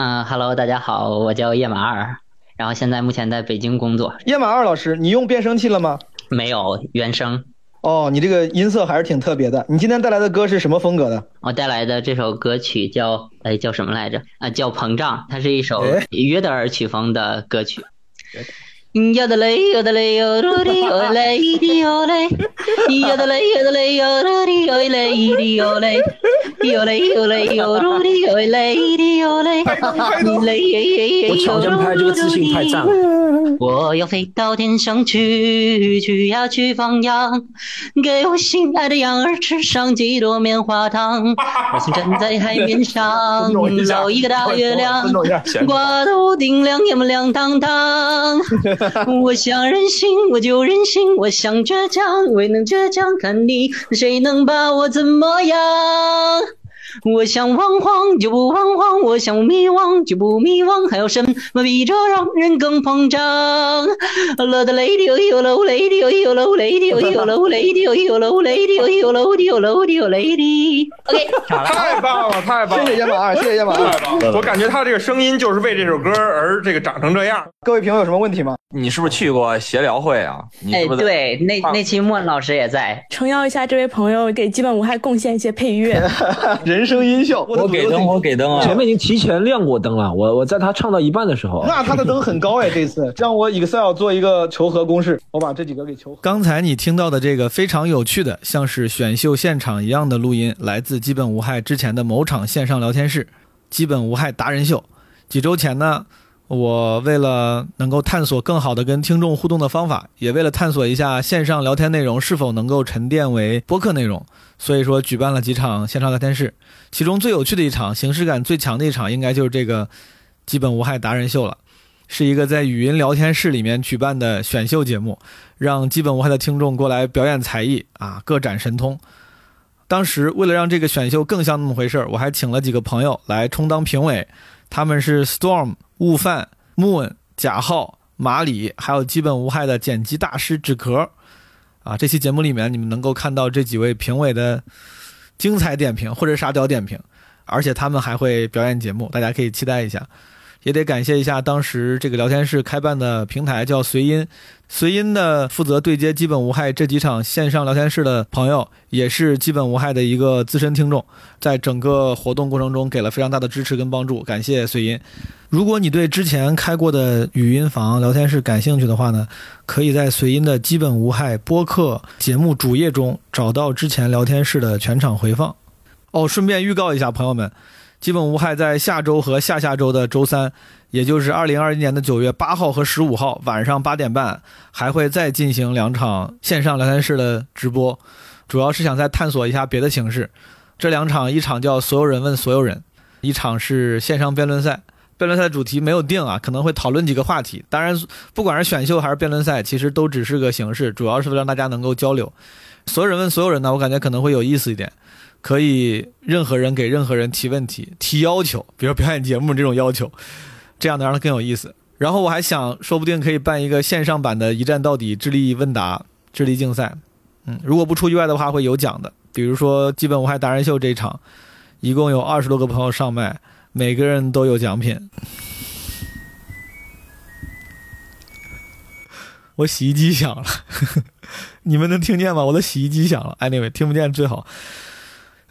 嗯哈喽，大家好，我叫叶马二，然后现在目前在北京工作。叶马二老师，你用变声器了吗？没有，原声。哦，你这个音色还是挺特别的。你今天带来的歌是什么风格的？我带来的这首歌曲叫哎叫什么来着？啊，叫《膨胀》，它是一首约德尔曲风的歌曲。哟的嘞，哟的嘞，哟噜的哟嘞，的哟嘞，哟的嘞，哟的嘞，哟噜的哟嘞，的哟嘞，哟嘞哟嘞，哟噜的哟嘞，的哟嘞，我超前拍这个自信太赞了。我要飞到天上去，去呀去放羊，给我心爱的羊儿吃上几朵棉花糖。我想站在海面上，捞一个大月亮，挂到屋顶亮呀么亮堂堂。我想任性，我就任性；我想倔强，未能倔强。看你，谁能把我怎么样？我想惶惶就不惶惶，我想迷惘就不迷惘，还有什么比这让人更膨胀？Love the lady, you love lady, you love lady, you love lady, you love lady, you love you love you lady. OK，太棒了，太棒了！谢谢叶马二，谢谢叶马二。太棒了！我感觉他这个声音就是为这首歌而这个长成这样。各位评委有什么问题吗？你是不是去过协聊会啊？你哎，对，那那期莫老师也在。诚邀一下这位朋友给基本无害贡献一些配乐。人声音效，我给灯，我给灯啊！前面已经提前亮过灯了，我我在他唱到一半的时候，那他的灯很高哎，这次让我 Excel 做一个求和公式，我把这几个给求和。刚才你听到的这个非常有趣的，像是选秀现场一样的录音，来自基本无害之前的某场线上聊天室——基本无害达人秀。几周前呢，我为了能够探索更好的跟听众互动的方法，也为了探索一下线上聊天内容是否能够沉淀为播客内容，所以说举办了几场线上聊天室。其中最有趣的一场，形式感最强的一场，应该就是这个基本无害达人秀了。是一个在语音聊天室里面举办的选秀节目，让基本无害的听众过来表演才艺啊，各展神通。当时为了让这个选秀更像那么回事儿，我还请了几个朋友来充当评委，他们是 Storm、悟饭、Moon、贾浩、马里，还有基本无害的剪辑大师纸壳。啊，这期节目里面你们能够看到这几位评委的精彩点评或者沙雕点评，而且他们还会表演节目，大家可以期待一下。也得感谢一下当时这个聊天室开办的平台叫随音，随音的负责对接基本无害这几场线上聊天室的朋友，也是基本无害的一个资深听众，在整个活动过程中给了非常大的支持跟帮助，感谢随音。如果你对之前开过的语音房聊天室感兴趣的话呢，可以在随音的基本无害播客节目主页中找到之前聊天室的全场回放。哦，顺便预告一下，朋友们。基本无害在下周和下下周的周三，也就是二零二一年的九月八号和十五号晚上八点半，还会再进行两场线上聊天室的直播，主要是想再探索一下别的形式。这两场，一场叫“所有人问所有人”，一场是线上辩论赛。辩论赛的主题没有定啊，可能会讨论几个话题。当然，不管是选秀还是辩论赛，其实都只是个形式，主要是为了让大家能够交流。所有人问所有人呢，我感觉可能会有意思一点。可以任何人给任何人提问题、提要求，比如表演节目这种要求，这样能让它更有意思。然后我还想，说不定可以办一个线上版的一站到底智力问答、智力竞赛。嗯，如果不出意外的话，会有奖的。比如说基本无害达人秀这一场，一共有二十多个朋友上麦，每个人都有奖品。我洗衣机响了，你们能听见吗？我的洗衣机响了。Anyway，听不见最好。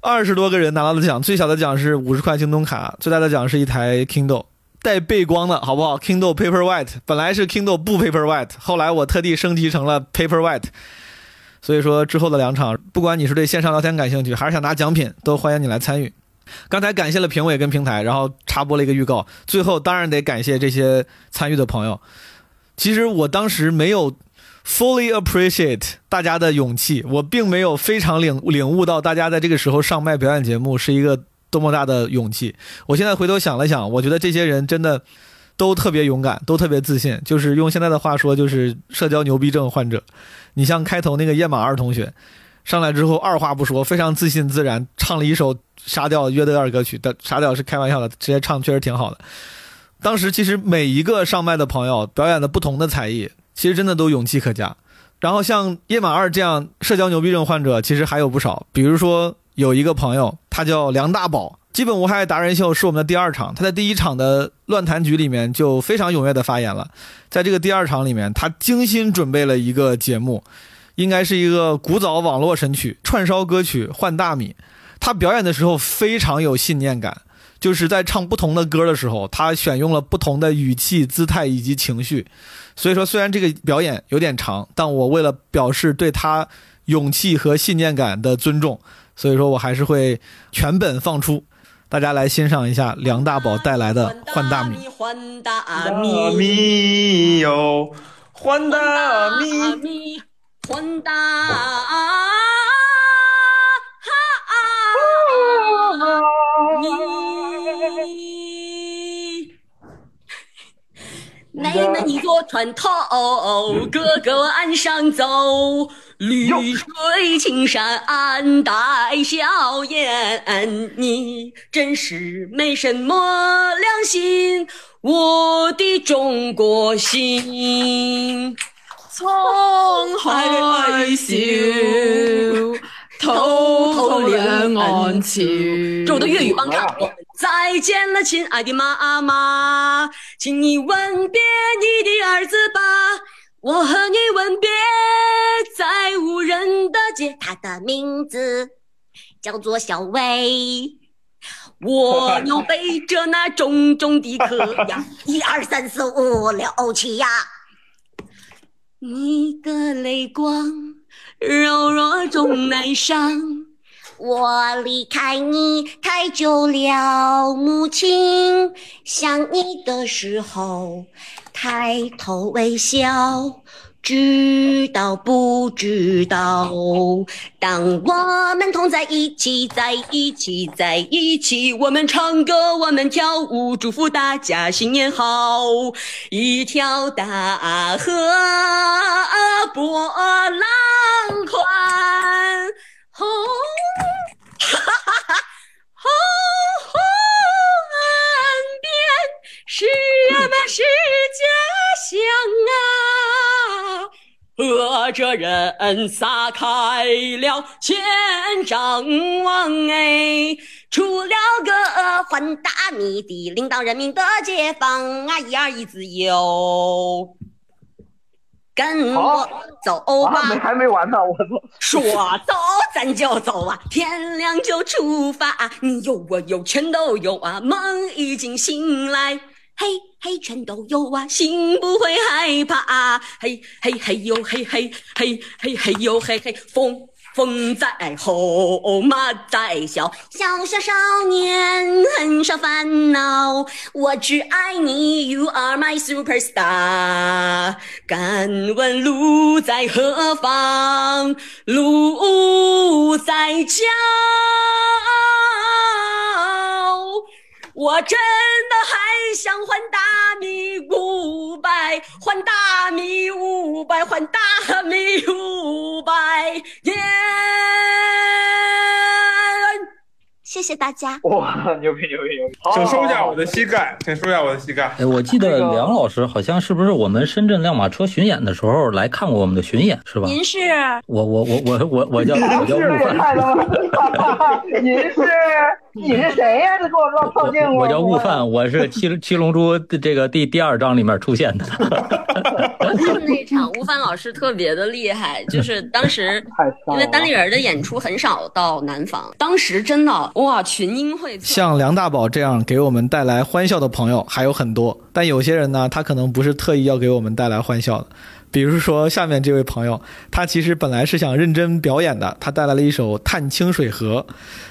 二十多个人拿到的奖，最小的奖是五十块京东卡，最大的奖是一台 Kindle 带背光的，好不好？Kindle Paperwhite 本来是 Kindle 不 Paperwhite，后来我特地升级成了 Paperwhite。所以说之后的两场，不管你是对线上聊天感兴趣，还是想拿奖品，都欢迎你来参与。刚才感谢了评委跟平台，然后插播了一个预告，最后当然得感谢这些参与的朋友。其实我当时没有。Fully appreciate 大家的勇气，我并没有非常领领悟到大家在这个时候上麦表演节目是一个多么大的勇气。我现在回头想了想，我觉得这些人真的都特别勇敢，都特别自信。就是用现在的话说，就是社交牛逼症患者。你像开头那个叶马二同学上来之后，二话不说，非常自信自然唱了一首沙雕约德尔歌曲。但沙雕是开玩笑的，直接唱确实挺好的。当时其实每一个上麦的朋友表演的不同的才艺。其实真的都勇气可嘉，然后像叶马二这样社交牛逼症患者，其实还有不少。比如说有一个朋友，他叫梁大宝，基本无害达人秀是我们的第二场，他在第一场的乱弹局里面就非常踊跃的发言了，在这个第二场里面，他精心准备了一个节目，应该是一个古早网络神曲串烧歌曲《换大米》，他表演的时候非常有信念感，就是在唱不同的歌的时候，他选用了不同的语气、姿态以及情绪，所以说虽然这个表演有点长，但我为了表示对他勇气和信念感的尊重，所以说我还是会全本放出。大家来欣赏一下梁大宝带来的《换大米》。换大大米，米哟，换大米，米，换大米。妹妹，你坐船头，哥哥岸上走。绿水青山带笑颜，你真是没什么良心，我的中国心。沧海笑，滔滔两岸潮。这我的粤语帮唱。再见了，亲爱的妈妈，请你吻别你的儿子吧。我和你吻别在无人的街，他的名字叫做小薇。我要背着那重重的壳呀，一二三四五六七呀。你的泪光柔弱中难伤，我离开你太久了，母亲想你的时候。抬头微笑，知道不知道？当我们同在一起，在一起，在一起，我们唱歌，我们跳舞，祝福大家新年好。一条大河波浪宽，红，哈哈哈哈，红红岸边是俺们是家乡啊，和着人撒开了千张网哎，出了个换大米的领导人民的解放啊，一二一自由，跟我走吧。没还没完呢，我说！说走咱就走啊，天亮就出发啊，你有我有全都有啊，梦已经醒来。嘿嘿，全都有啊，心不会害怕啊！嘿嘿嘿呦嘿嘿嘿嘿嘿呦嘿嘿，风风在吼，马在笑，小小少年很少烦恼，我只爱你，You are my superstar。敢问路在何方？路在脚。我真的还想换大米五百，换大米五百，换大米五百耶！谢谢大家。哇，牛逼牛逼牛逼！请收下我的膝盖，请收下我的膝盖。哎，我记得梁老师好像是不是我们深圳亮马车巡演的时候来看过我们的巡演是吧？您是我我我我我我叫我叫悟饭，您是你是谁呀？这给我绕套近乎。我叫悟饭，我是七七龙珠的这个第第二章里面出现的。看 那场悟饭老师特别的厉害，就是当时 因为单立人的演出很少到南方，当时真的哇群英荟萃。像梁大宝这样给我们带来欢笑的朋友还有很多，但有些人呢，他可能不是特意要给我们带来欢笑的。比如说下面这位朋友，他其实本来是想认真表演的，他带来了一首《探清水河》，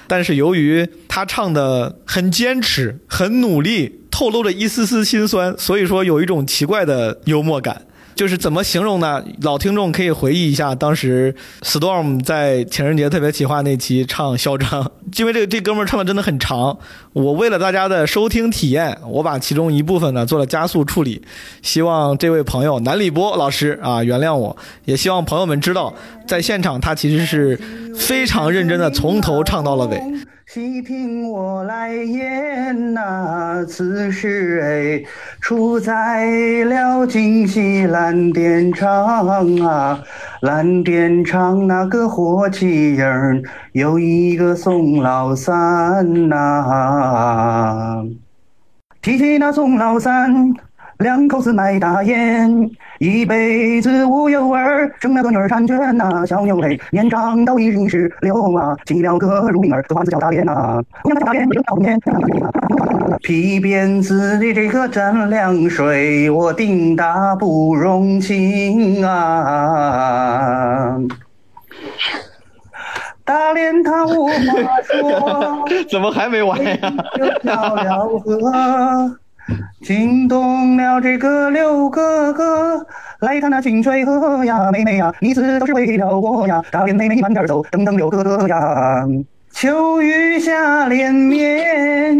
但是由于他唱的很坚持、很努力，透露着一丝丝心酸，所以说有一种奇怪的幽默感。就是怎么形容呢？老听众可以回忆一下，当时 Storm 在情人节特别企划那期唱《嚣张》，因为这个这哥们儿唱的真的很长。我为了大家的收听体验，我把其中一部分呢做了加速处理，希望这位朋友南礼波老师啊原谅我，也希望朋友们知道，在现场他其实是非常认真的，从头唱到了尾。细听我来言呐、此事哎，出在了京西蓝靛厂啊，蓝靛厂那个火器营有一个宋老三呐、提起那宋老三，两口子卖大烟，一辈子无有儿，生了个女儿婵娟呐、小牛嘿，年长到一十十六啊，起了个乳名儿，这花子叫大莲呐、姑娘叫大莲，叫大莲，皮鞭子的这个蘸凉水，我定打不容情啊。大连他无话说，怎么还没完呀？就跳了河，惊动了这个六哥哥。来看那清水河呀，妹妹呀，你死都是为了我呀。大脸妹妹你慢点走，等等六哥哥呀。秋雨下连绵，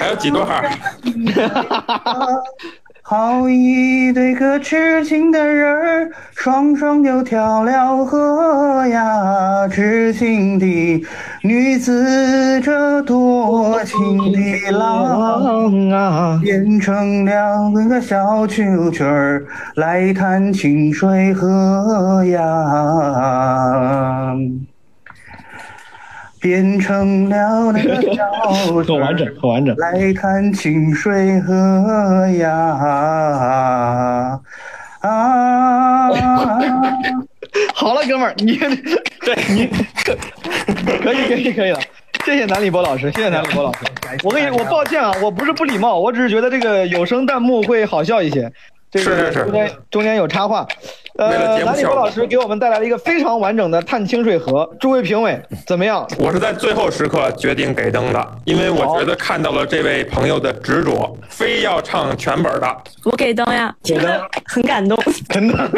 还有几段儿？好一对个痴情的人儿，双双就跳了河呀！痴情的女子，这多情的郎啊，变成了那个小蛐蛐儿来探清水河呀。变成了那个小很完整，很完整。来看清水河呀啊！好了，哥们儿，你 对你可以可以可以了，谢谢南礼波老师，谢谢南礼波老师。我跟你，我抱歉啊，我不是不礼貌，我只是觉得这个有声弹幕会好笑一些。这个是是是中间中间有插话。为了呃，南礼波老师给我们带来了一个非常完整的《探清水河》，诸位评委怎么样？我是在最后时刻决定给灯的，因为我觉得看到了这位朋友的执着，非要唱全本的。我给灯呀，给灯，很感动。真的，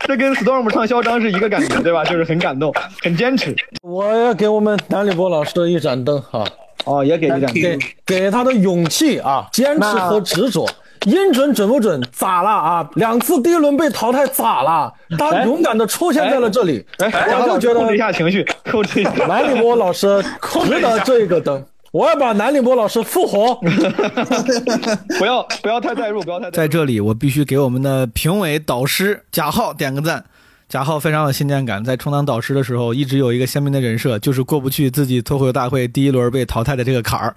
这跟 Storm 唱嚣张是一个感觉，对吧？就是很感动，很坚持。我要给我们南立波老师一盏灯啊！哦，也给一盏灯给给他的勇气啊，坚持和执着。音准准不准？咋了啊？两次第一轮被淘汰咋了？他勇敢的出现在了这里，哎，我就觉得控制一下情绪，控制一下。南礼波老师值得这个灯，我要把南礼波老师复活。不要不要太代入，不要太。在这里，我必须给我们的评委导师贾浩点个赞。贾浩非常有信念感，在充当导师的时候，一直有一个鲜明的人设，就是过不去自己脱口秀大会第一轮被淘汰的这个坎儿。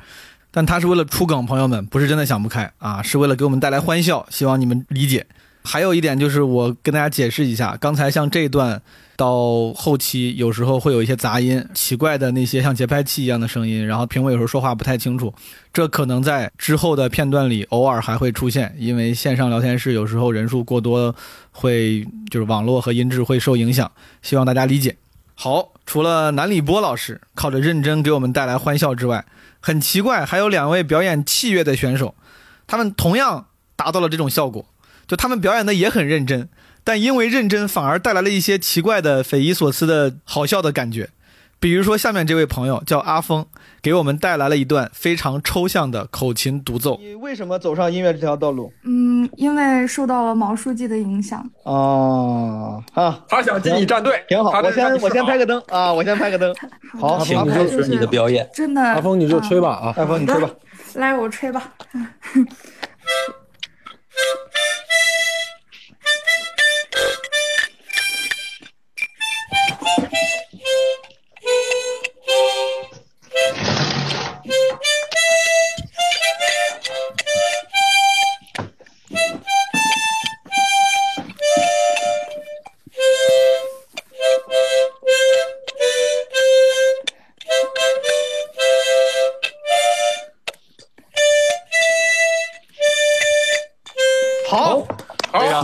但他是为了出梗，朋友们不是真的想不开啊，是为了给我们带来欢笑，希望你们理解。还有一点就是，我跟大家解释一下，刚才像这段到后期有时候会有一些杂音、奇怪的那些像节拍器一样的声音，然后评委有时候说话不太清楚，这可能在之后的片段里偶尔还会出现，因为线上聊天室有时候人数过多，会就是网络和音质会受影响，希望大家理解。好，除了南礼波老师靠着认真给我们带来欢笑之外，很奇怪，还有两位表演器乐的选手，他们同样达到了这种效果，就他们表演的也很认真，但因为认真反而带来了一些奇怪的、匪夷所思的好笑的感觉。比如说，下面这位朋友叫阿峰，给我们带来了一段非常抽象的口琴独奏。你为什么走上音乐这条道路？嗯，因为受到了毛书记的影响。哦，啊，他想进你战队，挺好。我先我先拍个灯啊，我先拍个灯。好，阿峰，你就是你的表演。真的，阿峰你就吹吧啊，阿峰你吹吧。来，我吹吧。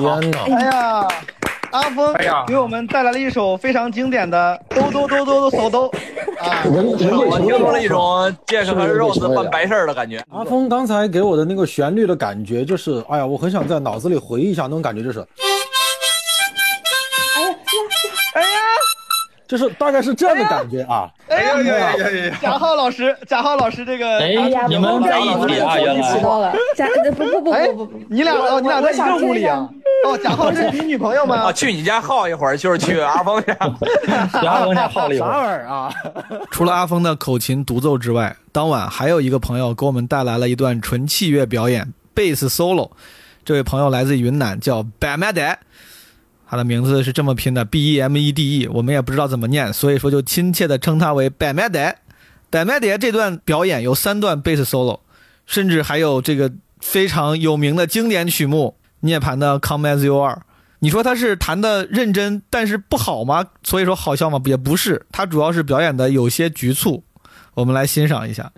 天哪！哎呀，阿峰哎呀给我们带来了一首非常经典的《兜兜兜兜兜手兜》啊，我听出了一种健身和 Rose 办白事儿的感觉。阿峰刚才给我的那个旋律的感觉，就是，哎呀，我很想在脑子里回忆一下那种感觉，就是，就是大概是这样的感觉啊。哎呀呀呀呀呀！贾浩老师，贾浩老师这个，哎你们在一起啊原来到了，贾不不不不哎不不，你俩哦，你俩在一个屋里啊？哦，贾浩是你女朋友吗？啊，去你家耗一会儿，就是去阿峰家，去阿峰家耗了一会啥儿。玩意儿啊？除了阿峰的口琴独奏之外，当晚还有一个朋友给我们带来了一段纯器乐表演，贝斯 solo。这位朋友来自云南，叫 e d e 他的名字是这么拼的 B E M E D E，我们也不知道怎么念，所以说就亲切的称他为 b a m e d e b a m e d e 这段表演有三段贝斯 solo，甚至还有这个非常有名的经典曲目《涅槃的 Come as You Are》。你说他是弹的认真，但是不好吗？所以说好笑吗？也不是，他主要是表演的有些局促。我们来欣赏一下。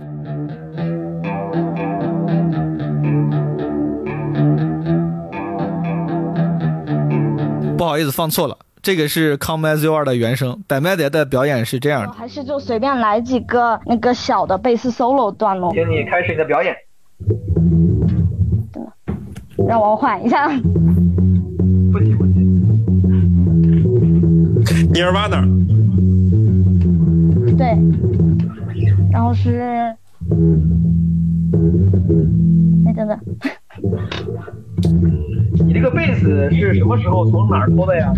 不好意思，放错了，这个是《Come as You Are》的原声。百麦蝶的表演是这样的。还是就随便来几个那个小的贝斯 solo 段落。请你开始你的表演。让我缓一下。不急不急。Nirvana。对，然后是，哎，等等，你这个被子是什么时候从哪儿偷的呀？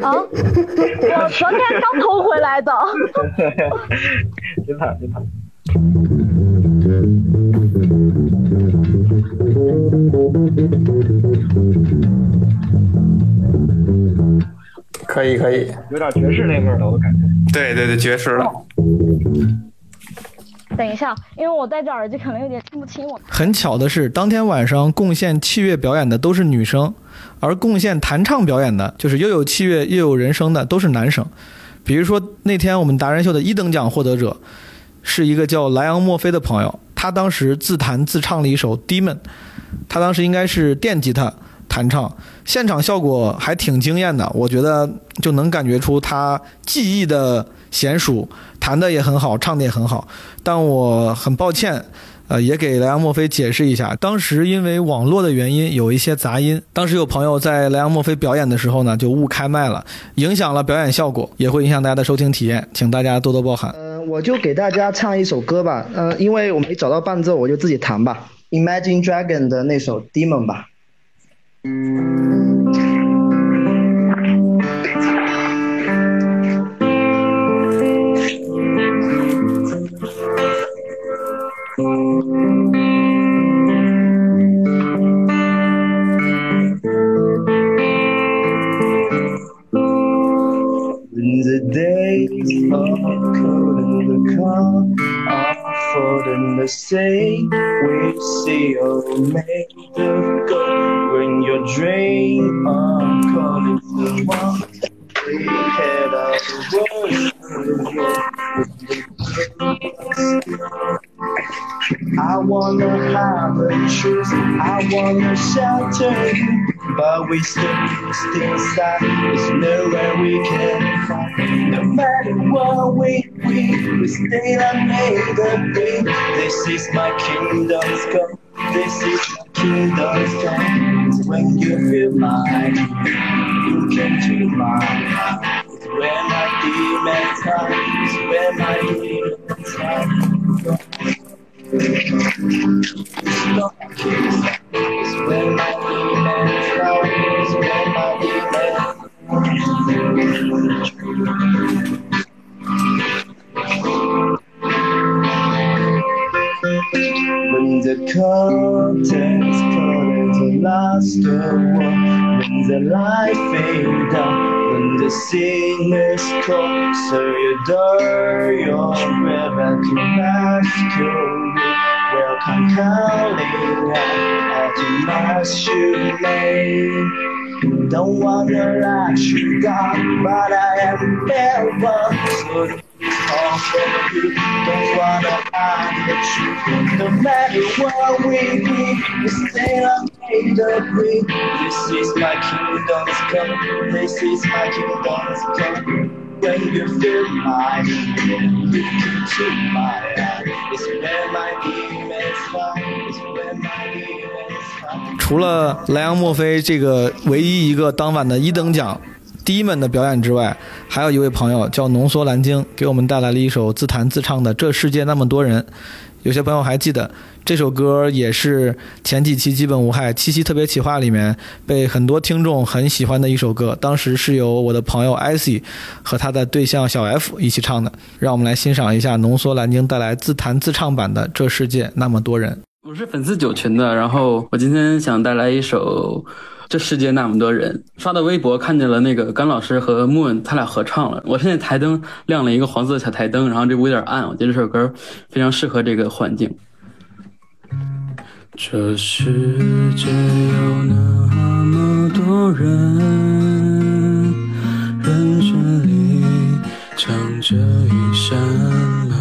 啊，我昨天刚偷回来的。真惨真惨。可以可以，有点爵士那味儿了，我感觉。对对对，爵士了。等一下，因为我戴着耳机，可能有点听不清我。很巧的是，当天晚上贡献器乐表演的都是女生，而贡献弹唱表演的，就是又有器乐又有人声的，都是男生。比如说那天我们达人秀的一等奖获得者，是一个叫莱昂墨菲的朋友，他当时自弹自唱了一首《Demon》，他当时应该是电吉他弹唱，现场效果还挺惊艳的，我觉得就能感觉出他技艺的娴熟，弹的也很好，唱的也很好。但我很抱歉，呃，也给莱昂墨菲解释一下，当时因为网络的原因有一些杂音，当时有朋友在莱昂墨菲表演的时候呢就误开麦了，影响了表演效果，也会影响大家的收听体验，请大家多多包涵。嗯、我就给大家唱一首歌吧，呃，因为我没找到伴奏，我就自己弹吧。Imagine Dragon 的那首 Demon 吧。In come offered in the same which See a made of gold when your dream I'm calling the one. We had our worship. I wanna have a truth, I wanna shelter you, but we still still inside. There's nowhere we can find. No matter what we we we are made of it. This is my kingdom's come. This is my kingdom's come. When you feel mine, you can to mine. Where my demons hide. Where my demons hide. When the curtains call the last war, when the light fade down, when the sinners call, so you dare your and to rescue you. Welcome calling out to mass you lay. Don't wanna let you down, but I am never so all for you. Don't wanna hide the truth. No matter what we be, we still are made of we. This is my kingdom's come. This is my kingdom's come. When you feel my you can to my eye. It's where my demons 除了莱昂墨菲这个唯一一个当晚的一等奖第一门的表演之外，还有一位朋友叫浓缩蓝鲸，给我们带来了一首自弹自唱的《这世界那么多人》，有些朋友还记得这首歌也是前几期《基本无害》七夕特别企划里面被很多听众很喜欢的一首歌，当时是由我的朋友 icy 和他的对象小 F 一起唱的。让我们来欣赏一下浓缩蓝鲸带来自弹自唱版的《这世界那么多人》。我是粉丝九群的，然后我今天想带来一首。这世界那么多人，刷到微博看见了那个甘老师和 Moon 他俩合唱了。我现在台灯亮了一个黄色的小台灯，然后这屋有点暗，我觉得这首歌非常适合这个环境。这世界有那么多人，人群里藏着一扇门，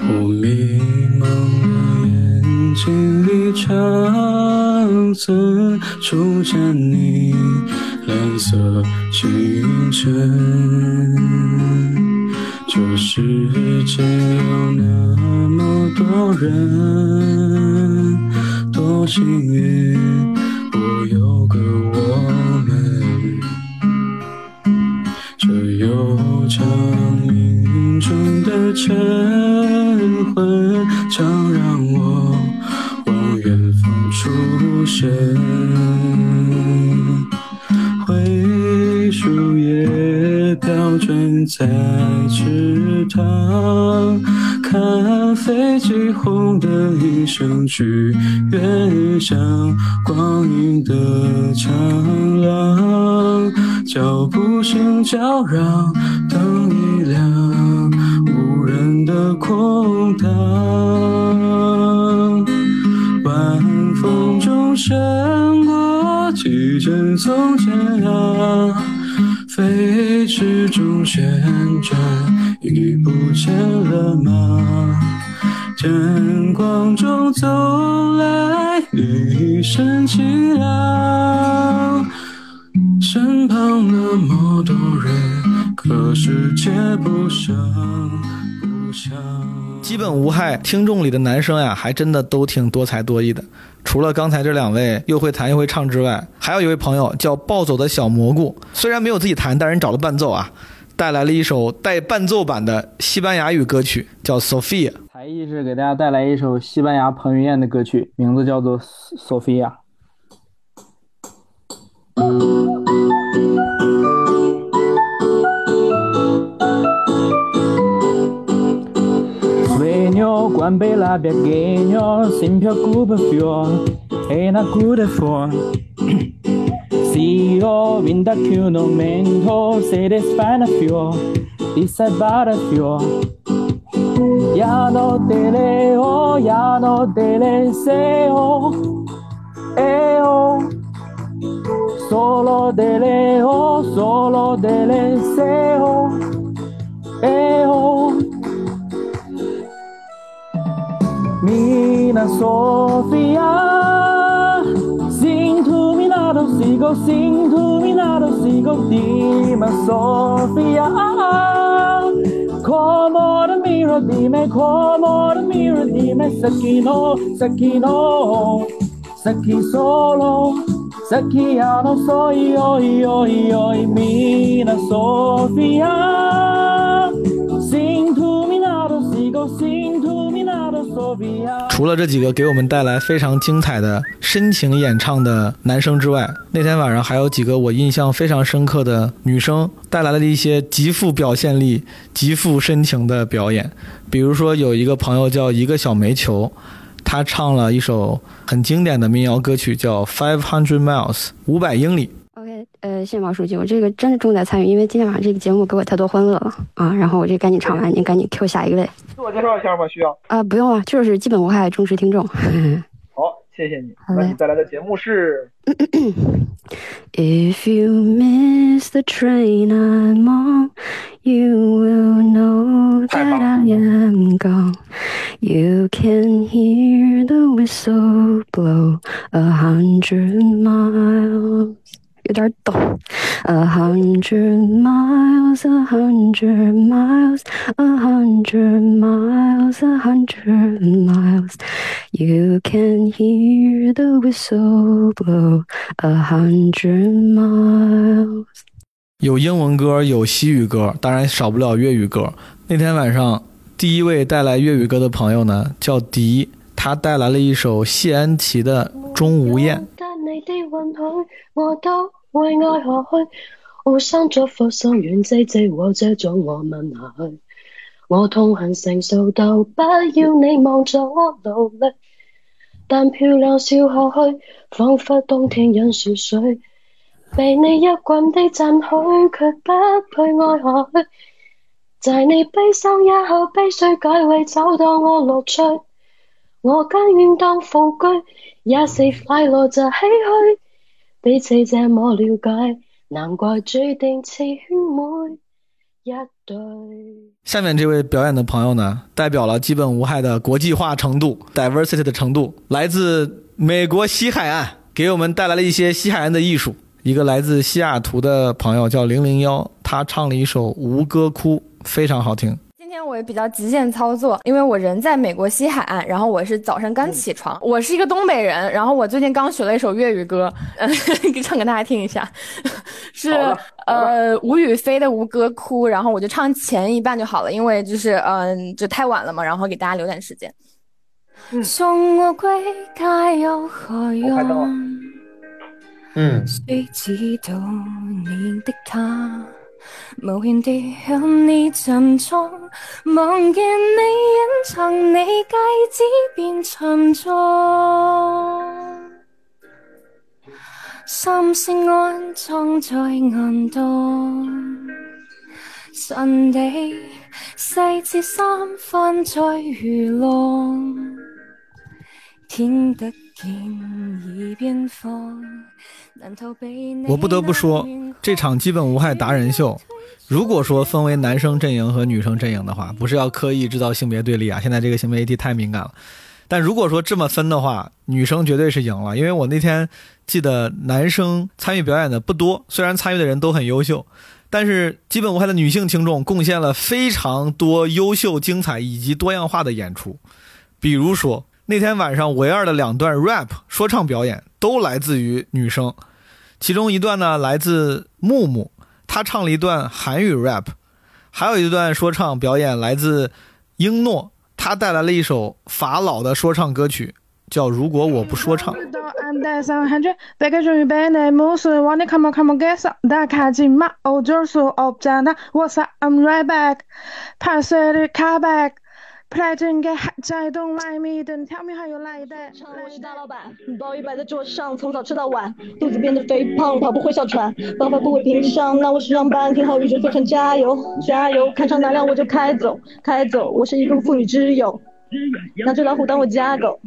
我迷茫的眼睛里长存初见你，蓝色清晨。这世界有那么人，多幸运，声的男生呀，还真的都挺多才多艺的。除了刚才这两位又会弹又会唱之外，还有一位朋友叫暴走的小蘑菇，虽然没有自己弹，但人找了伴奏啊，带来了一首带伴奏版的西班牙语歌曲，叫 Sophia。才艺是给大家带来一首西班牙彭于晏的歌曲，名字叫做 Sophia。Quan bella biaghegno si preoccupa fior. E una cura fuor Si io vinda più non mento se desfana fior. Di salvare fior. Ya no te leo, ya no te deseo Eo Solo te leo, solo te deseo Eo menina Sofia. Sing to me not a go, sing to me not a seagull, Dima Sofia. Come on, mirror, dime, come on, se dime Sakino, Sakino Saki solo, Saki ya no soy, oi, oi, oi, mina Sofia. Sing to me not a seagull, sing 除了这几个给我们带来非常精彩的深情演唱的男生之外，那天晚上还有几个我印象非常深刻的女生带来了一些极富表现力、极富深情的表演。比如说，有一个朋友叫一个小煤球，他唱了一首很经典的民谣歌曲，叫《Five Hundred Miles》五百英里。呃，谢谢毛书记，我这个真的重在参与，因为今天晚上这个节目给我太多欢乐了啊！然后我这赶紧唱完，您赶紧 Q 下一位。自我介绍一下吧，需要？啊、不用了，就是基本无害忠实听众。好，谢谢你。那你带来的节目是？If you miss the train I'm on, you will know that I am gone. You can hear the whistle blow a hundred miles. 有点抖。A hundred miles, a hundred miles, a hundred miles, a hundred miles. You can hear the whistle blow a hundred miles. 有英文歌，有西语歌，当然少不了粤语歌。那天晚上。第一位带来粤语歌的朋友呢叫迪，他带来了一首谢安琪的《钟无艳》。得你的允許，我都會愛下去。互相祝福，心願擠擠和這種我問下去。我痛恨成熟到，不要你望着我努力，但漂亮笑下去，彷彿冬天饮雪水。被你一棍的讚許，卻不配愛下去。在你悲傷以後，悲緒解為找到我乐趣。我甘愿當副居，也是快樂就唏嘘。彼此这么了解，难怪注定似兄妹一对。下面这位表演的朋友呢，代表了基本无害的国际化程度 （diversity） 的程度，来自美国西海岸，给我们带来了一些西海岸的艺术。一个来自西雅图的朋友叫零零幺，他唱了一首《吴哥窟》，非常好听。今天我也比较极限操作，因为我人在美国西海岸，然后我是早上刚起床，我是一个东北人，然后我最近刚学了一首粤语歌，嗯，唱给大家听一下，是呃吴雨霏的《吴哥窟》，然后我就唱前一半就好了，因为就是嗯、就太晚了嘛，然后给大家留点时间。送我归家有何用？嗯，谁知道你的他，无限地向你沉重，望见你隐藏你戒指變沉重，心声安葬在暗洞，神地細節三番再愚弄，听得见耳邊放。我不得不说，这场基本无害达人秀，如果说分为男生阵营和女生阵营的话，不是要刻意制造性别对立啊。现在这个性别议题太敏感了。但如果说这么分的话，女生绝对是赢了，因为我那天记得男生参与表演的不多，虽然参与的人都很优秀，但是基本无害的女性听众贡献了非常多优秀、精彩以及多样化的演出。比如说那天晚上唯二的两段 rap 说唱表演都来自于女生。其中一段呢来自木木，他唱了一段韩语 rap，还有一段说唱表演来自英诺，他带来了一首法老的说唱歌曲，叫《如果我不说唱》。Platon get I don't mind me, don't tell me how you like that. 我是大老板，你包一摆在桌上，从早吃到晚，肚子变得肥胖，跑步会哮喘，爸法不会平上，那我是上班听好一直坐成加油，加油，看上哪辆我就开走，开走，我是一个妇女之友，拿只老虎当我家狗。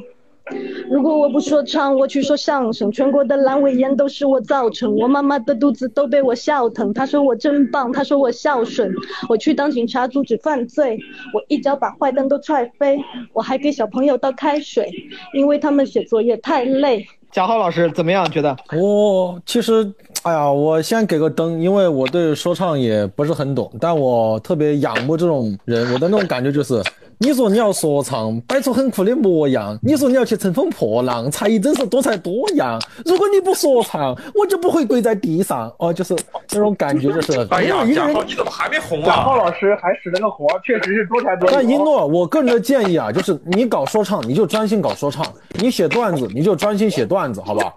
如果我不说唱，我去说相声，全国的阑尾炎都是我造成，我妈妈的肚子都被我笑疼。她说我真棒，她说我孝顺。我去当警察阻止犯罪，我一脚把坏蛋都踹飞。我还给小朋友倒开水，因为他们写作业太累。贾浩老师怎么样？觉得我其实，哎呀，我先给个灯，因为我对说唱也不是很懂，但我特别仰慕这种人。我的那种感觉就是。你说你要说唱，摆出很酷的模样；你说你要去乘风破浪，才艺真是多才多样。如果你不说唱，我就不会跪在地上。哦，就是那种感觉，就是。哎呀，贾浩，你怎么还没红啊？贾浩老师还使了个活，确实是多才多艺。但一诺，我个人的建议啊，就是你搞说唱，你就专心搞说唱；你写段子，你就专心写段子，好吧？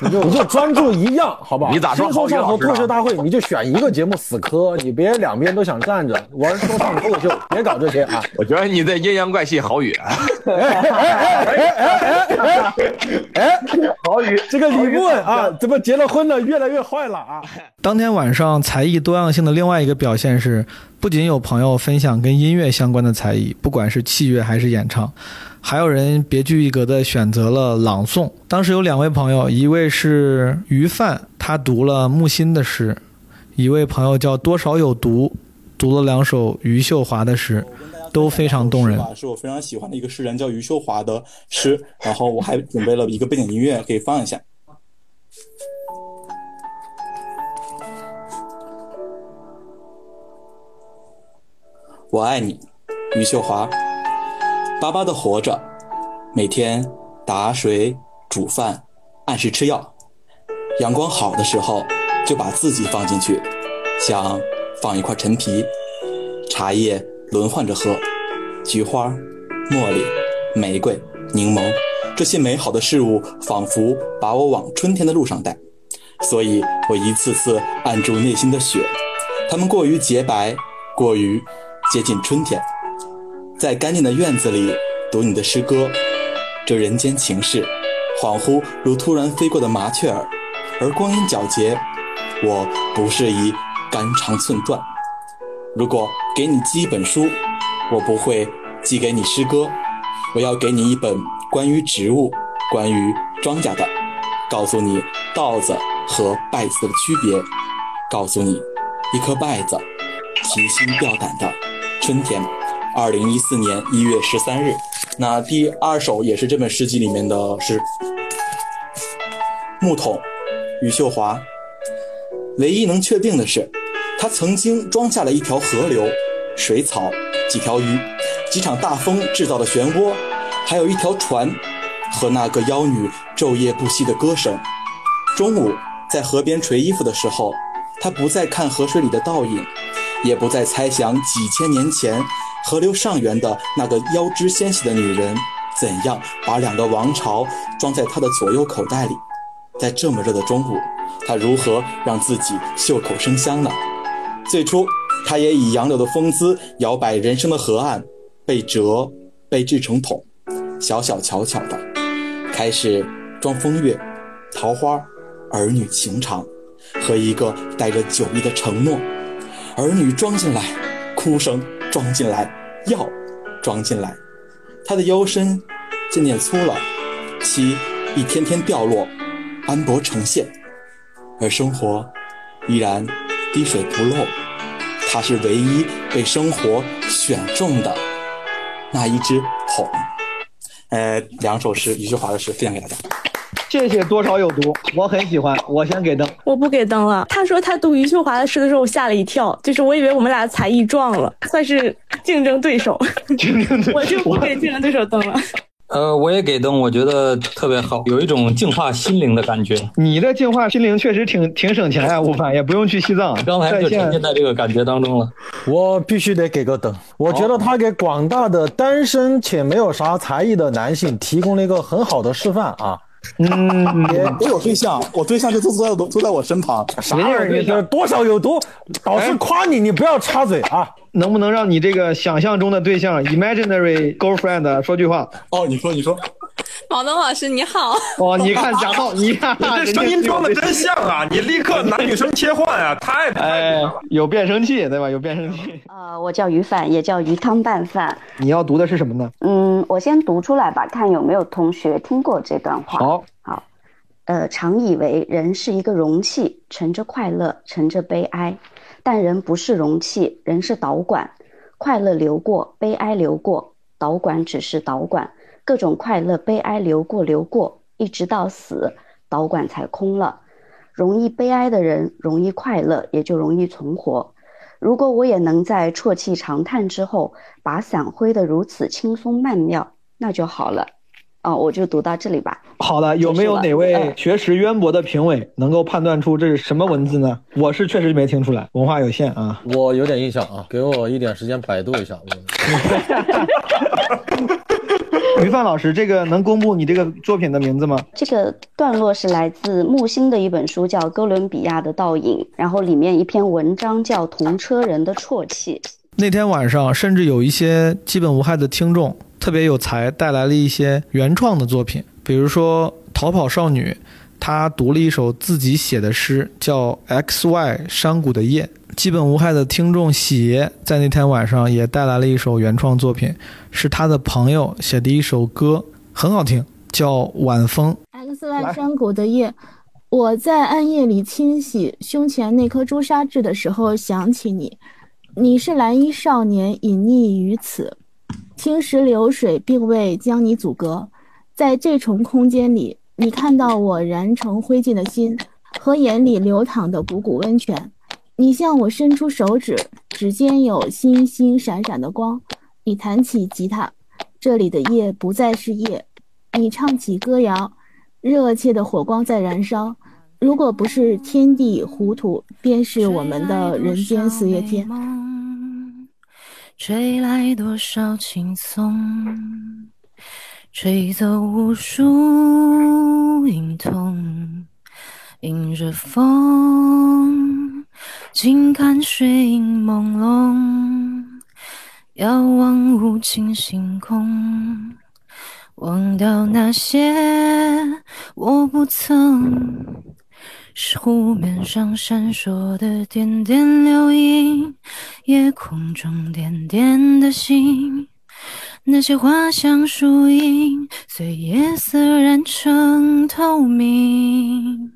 你 就你就专注一样，好不好？你咋说？说唱和脱口秀大会，你就选一个节目死磕，你别两边都想站着玩说唱脱口秀，别搞这些啊！我觉得你在阴阳怪气郝宇。哎哎哎哎哎哎！郝宇，这个李问啊，怎么结了婚了越来越坏了啊？当天晚上才艺多样性的另外一个表现是，不仅有朋友分享跟音乐相关的才艺，不管是器乐还是演唱。还有人别具一格的选择了朗诵。当时有两位朋友，一位是于范，他读了木心的诗；一位朋友叫多少有毒，读了两首余秀华的诗，都非常动人。是我非常喜欢的一个诗人，叫余秀华的诗。然后我还准备了一个背景音乐，可以放一下。我爱你，余秀华。巴巴的活着，每天打水煮饭，按时吃药。阳光好的时候，就把自己放进去，像放一块陈皮，茶叶轮换着喝。菊花、茉莉、玫瑰、柠檬，这些美好的事物仿佛把我往春天的路上带，所以我一次次按住内心的雪，它们过于洁白，过于接近春天。在干净的院子里读你的诗歌，这人间情事，恍惚如突然飞过的麻雀儿，而光阴皎洁，我不适宜肝肠寸断。如果给你寄一本书，我不会寄给你诗歌，我要给你一本关于植物、关于庄稼的，告诉你稻子和稗子的区别，告诉你一颗稗子提心吊胆的春天。二零一四年一月十三日，那第二首也是这本诗集里面的诗，《木桶》，余秀华。唯一能确定的是，它曾经装下了一条河流、水草、几条鱼、几场大风制造的漩涡，还有一条船和那个妖女昼夜不息的歌声。中午在河边垂衣服的时候，他不再看河水里的倒影，也不再猜想几千年前河流上缘的那个腰肢纤细的女人怎样把两个王朝装在她的左右口袋里。在这么热的中午，他如何让自己袖口生香呢？最初，他也以杨柳的风姿摇摆人生的河岸，被折，被制成桶，小小巧巧的，开始装风月、桃花、儿女情长和一个带着酒意的承诺。儿女装进来，哭声装进来，药装进来，他的腰身渐渐粗了，漆一天天掉落。斑驳呈现，而生活依然滴水不漏。他是唯一被生活选中的那一只桶。呃，两首诗，余秀华的诗，分享给大家。谢谢多少有毒，我很喜欢。我先给灯，我不给灯了。他说他读余秀华的诗的时候，我吓了一跳，就是我以为我们俩才艺撞了，算是竞争对手。竞争对手，我就不给竞争对手灯了。呃，我也给灯，我觉得特别好，有一种净化心灵的感觉。你的净化心灵确实挺挺省钱啊，悟饭也不用去西藏，刚才就沉浸在这个感觉当中了。我必须得给个灯，我觉得他给广大的单身且没有啥才艺的男性提供了一个很好的示范啊。嗯，我有对象，我对象就坐在坐在我身旁。啥玩意儿？你这多少有毒？导师夸你，你不要插嘴啊！能不能让你这个想象中的对象 （imaginary girlfriend） 说句话？哦，你说，你说。毛东老师你好。哦，你看贾浩，你看 你这声音装的真像啊！你立刻男女生切换啊，太哎，有变声器对吧？有变声器。呃，我叫鱼饭，也叫鱼汤拌饭。你要读的是什么呢？嗯，我先读出来吧，看有没有同学听过这段话。好，好。呃，常以为人是一个容器，盛着快乐，盛着悲哀。但人不是容器，人是导管。快乐流过，悲哀流过，导管只是导管。各种快乐、悲哀流过流过，一直到死，导管才空了。容易悲哀的人，容易快乐，也就容易存活。如果我也能在啜泣长叹之后，把伞挥得如此轻松曼妙，那就好了。哦，我就读到这里吧。好的，有没有哪位学识渊博的评委能够判断出这是什么文字呢？我是确实没听出来，文化有限啊。我有点印象啊，给我一点时间百度一下。于范老师，这个能公布你这个作品的名字吗？这个段落是来自木心的一本书，叫《哥伦比亚的倒影》，然后里面一篇文章叫《同车人的啜泣》。那天晚上，甚至有一些基本无害的听众特别有才，带来了一些原创的作品，比如说逃跑少女，他读了一首自己写的诗，叫《X Y 山谷的夜》。基本无害的听众喜爷在那天晚上也带来了一首原创作品，是他的朋友写的一首歌，很好听，叫《晚风》。X Y 山谷的夜，我在暗夜里清洗胸前那颗朱砂痣的时候想起你，你是蓝衣少年，隐匿于此，青石流水并未将你阻隔，在这重空间里，你看到我燃成灰烬的心和眼里流淌的汩汩温泉。你向我伸出手指，指尖有星星闪闪的光。你弹起吉他，这里的夜不再是夜。你唱起歌谣，热切的火光在燃烧。如果不是天地糊涂，便是我们的人间四月天。吹来多少轻松，吹走无数隐痛，迎着风，静看水影朦胧，遥望无尽星空，忘掉那些我不曾。是湖面上闪烁的点点流萤，夜空中点点的星。那些花香树影，随夜色染成透明。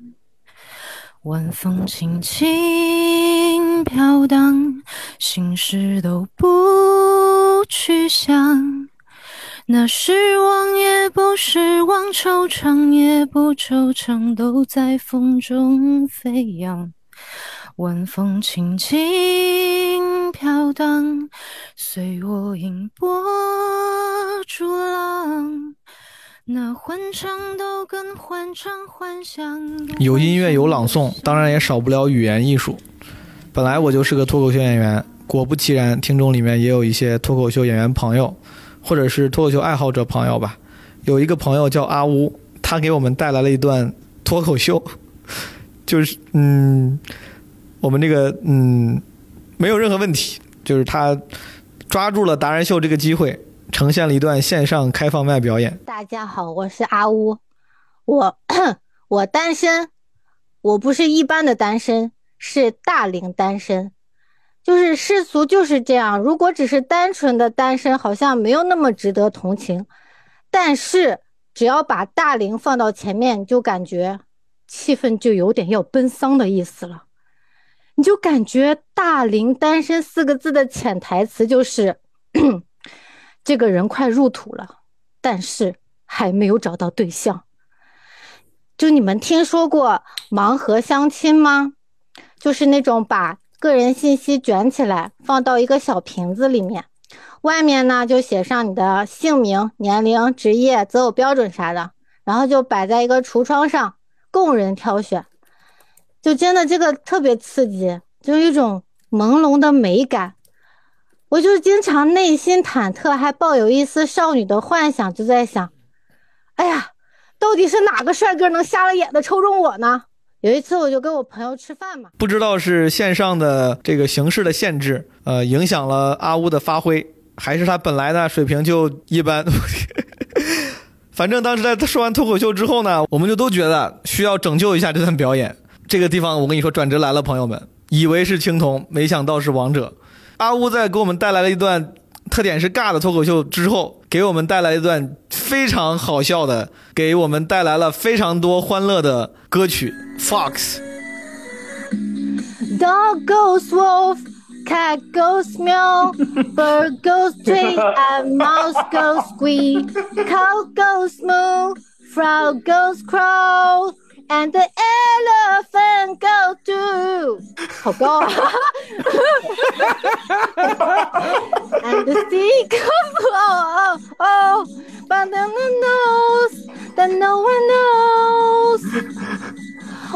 晚风轻轻飘荡，心事都不去想。那失望也不失望，惆怅也不惆怅，都在风中飞扬。晚风轻轻飘荡，随我迎波逐浪。那欢唱都跟欢唱幻想。有音乐有朗诵，当然也少不了语言艺术。本来我就是个脱口秀演员，果不其然，听众里面也有一些脱口秀演员朋友。或者是脱口秀爱好者朋友吧，有一个朋友叫阿乌，他给我们带来了一段脱口秀，就是嗯，我们这个嗯没有任何问题，就是他抓住了达人秀这个机会，呈现了一段线上开放麦表演。大家好，我是阿乌，我 我单身，我不是一般的单身，是大龄单身。就是世俗就是这样。如果只是单纯的单身，好像没有那么值得同情。但是只要把大龄放到前面，就感觉气氛就有点要奔丧的意思了。你就感觉“大龄单身”四个字的潜台词就是，这个人快入土了，但是还没有找到对象。就你们听说过盲盒相亲吗？就是那种把。个人信息卷起来，放到一个小瓶子里面，外面呢就写上你的姓名、年龄、职业、择偶标准啥的，然后就摆在一个橱窗上供人挑选。就真的这个特别刺激，就一种朦胧的美感。我就经常内心忐忑，还抱有一丝少女的幻想，就在想：哎呀，到底是哪个帅哥能瞎了眼的抽中我呢？有一次，我就跟我朋友吃饭嘛，不知道是线上的这个形式的限制，呃，影响了阿乌的发挥，还是他本来呢水平就一般。反正当时在说完脱口秀之后呢，我们就都觉得需要拯救一下这段表演。这个地方我跟你说，转折来了，朋友们，以为是青铜，没想到是王者。阿乌在给我们带来了一段。特点是尬的脱口秀之后，给我们带来一段非常好笑的，给我们带来了非常多欢乐的歌曲。Fox。Dog goes wolf, cat goes meow, bird goes tweet, and mouse goes squeak, cow goes moo, frog goes crow. And the elephant go to 好高啊！And the sea goes oh oh oh, but no one knows that no one knows.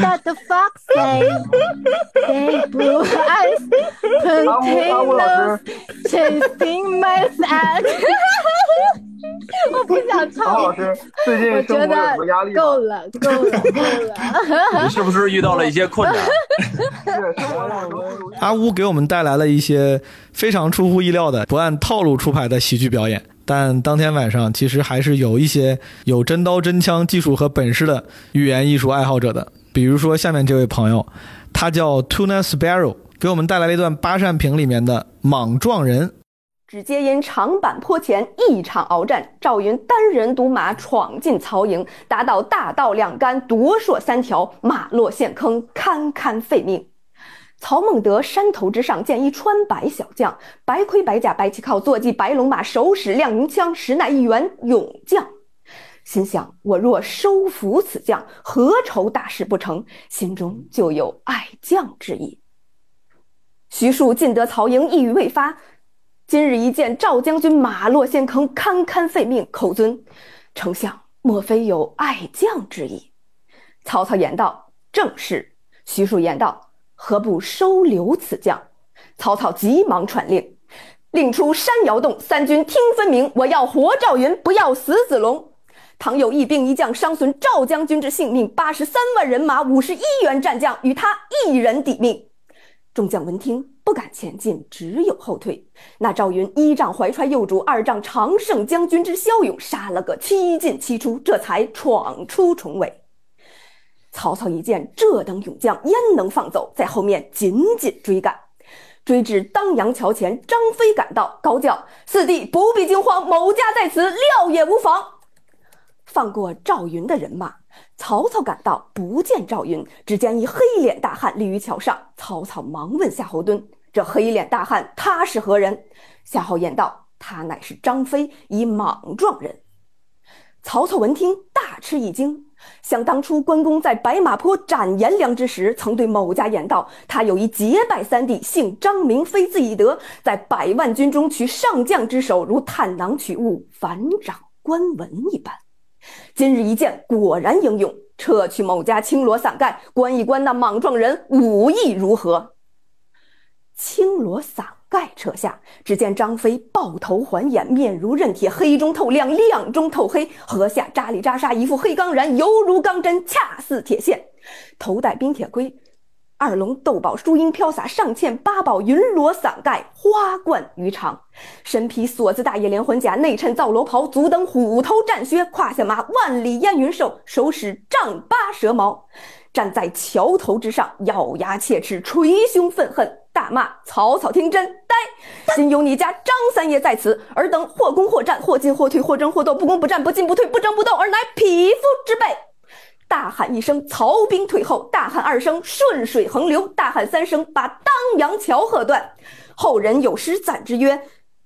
does the fox say? They blue eyes, potatoes, chasing my ass. 我不想唱。老师，最近我觉得够了，够了，够了。你是不是遇到了一些困难？阿乌给我们带来了一些非常出乎意料的、不按套路出牌的喜剧表演。但当天晚上，其实还是有一些有真刀真枪技术和本事的语言艺术爱好者的。比如说下面这位朋友，他叫 Tuna Sparrow，给我们带来了一段八扇屏里面的《莽撞人》。只接因长坂坡前一场鏖战，赵云单人独马闯进曹营，打倒大道两杆，夺槊三条，马落陷坑，堪堪废命。曹孟德山头之上见一穿白小将，白盔白甲白旗靠，坐骑白龙马，手使亮银枪，实乃一员勇将。心想：我若收服此将，何愁大事不成？心中就有爱将之意。徐庶进得曹营，一语未发。今日一见赵将军马落陷坑，堪堪废命，口尊丞相，莫非有爱将之意？曹操言道：“正是。”徐庶言道：“何不收留此将？”曹操急忙传令，令出山摇洞，三军听分明。我要活赵云，不要死子龙。倘有一兵一将伤损赵将军之性命，八十三万人马，五十一员战将，与他一人抵命。众将闻听，不敢前进，只有后退。那赵云一仗怀揣幼主，二仗常胜将军之骁勇，杀了个七进七出，这才闯出重围。曹操一见这等勇将，焉能放走？在后面紧紧追赶，追至当阳桥前，张飞赶到，高叫：“四弟不必惊慌，某家在此，料也无妨。”放过赵云的人马，曹操赶到，不见赵云，只见一黑脸大汉立于桥上。曹操忙问夏侯惇：“这黑脸大汉他是何人？”夏侯言道：“他乃是张飞，一莽撞人。”曹操闻听，大吃一惊。想当初关公在白马坡斩颜良之时，曾对某家言道：“他有一结拜三弟，姓张，名飞，字翼德，在百万军中取上将之首，如探囊取物，反掌关文一般。”今日一见，果然英勇。撤去某家青罗伞盖，观一观那莽撞人武艺如何？青罗伞盖撤下，只见张飞抱头环眼，面如刃铁，黑中透亮，亮中透黑，颌下扎里扎沙，一副黑钢髯，犹如钢针，恰似铁线。头戴冰铁盔。二龙斗宝珠缨飘洒，上嵌八宝云罗伞盖，花冠鱼肠，身披锁子大叶连环甲，内衬皂罗袍，足蹬虎头战靴，胯下马万里烟云兽，手使丈八蛇矛，站在桥头之上，咬牙切齿，捶胸愤恨，大骂曹操听真呆，今有你家张三爷在此，尔等或攻或战，或进或退，或争或斗，不攻不战，不进不退，不争不斗，而乃匹夫之辈。大喊一声，曹兵退后；大喊二声，顺水横流；大喊三声，把当阳桥喝断。后人有诗赞之曰：“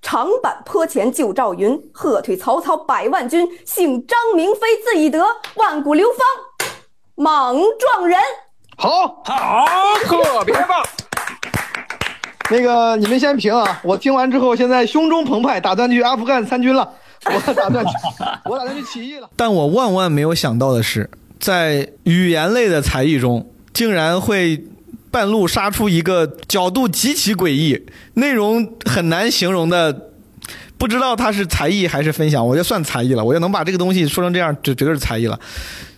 长坂坡前救赵云，喝退曹操百万军。姓张名飞，字翼德，万古流芳莽撞人。”好，好，特别棒。那个你们先评啊，我听完之后，现在胸中澎湃，打算去阿富汗参军了。我打算去，我打算去起义了。但我万万没有想到的是。在语言类的才艺中，竟然会半路杀出一个角度极其诡异、内容很难形容的，不知道他是才艺还是分享，我就算才艺了。我就能把这个东西说成这样，就绝对是才艺了。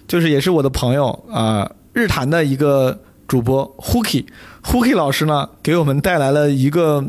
就是也是我的朋友啊，日坛的一个主播 Hooky，Hooky 老师呢，给我们带来了一个。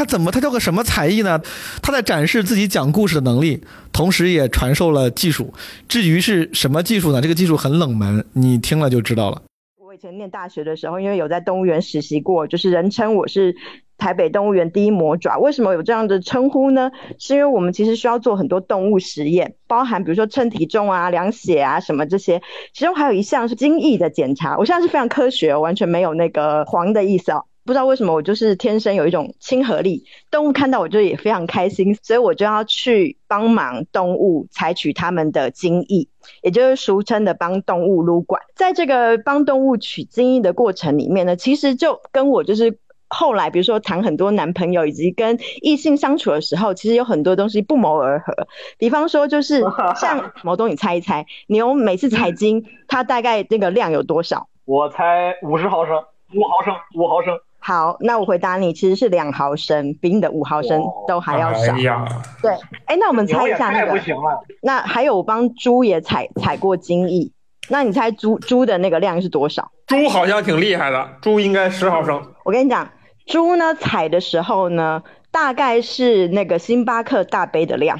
他怎么？他叫个什么才艺呢？他在展示自己讲故事的能力，同时也传授了技术。至于是什么技术呢？这个技术很冷门，你听了就知道了。我以前念大学的时候，因为有在动物园实习过，就是人称我是台北动物园第一魔爪。为什么有这样的称呼呢？是因为我们其实需要做很多动物实验，包含比如说称体重啊、量血啊什么这些。其中还有一项是精液的检查。我现在是非常科学，完全没有那个黄的意思哦。不知道为什么我就是天生有一种亲和力，动物看到我就也非常开心，所以我就要去帮忙动物采取它们的精液，也就是俗称的帮动物撸管。在这个帮动物取精液的过程里面呢，其实就跟我就是后来比如说谈很多男朋友以及跟异性相处的时候，其实有很多东西不谋而合。比方说就是 像毛东，你猜一猜，牛每次采精它大概那个量有多少？我猜五十毫升，五毫升，五毫升。好，那我回答你，其实是两毫升，比你的五毫升都还要少。对，哎，那我们猜一下那个。不行了。那还有我帮猪也采采过精益，那你猜猪猪的那个量是多少？猪好像挺厉害的，猪应该十毫升。我跟你讲，猪呢采的时候呢，大概是那个星巴克大杯的量，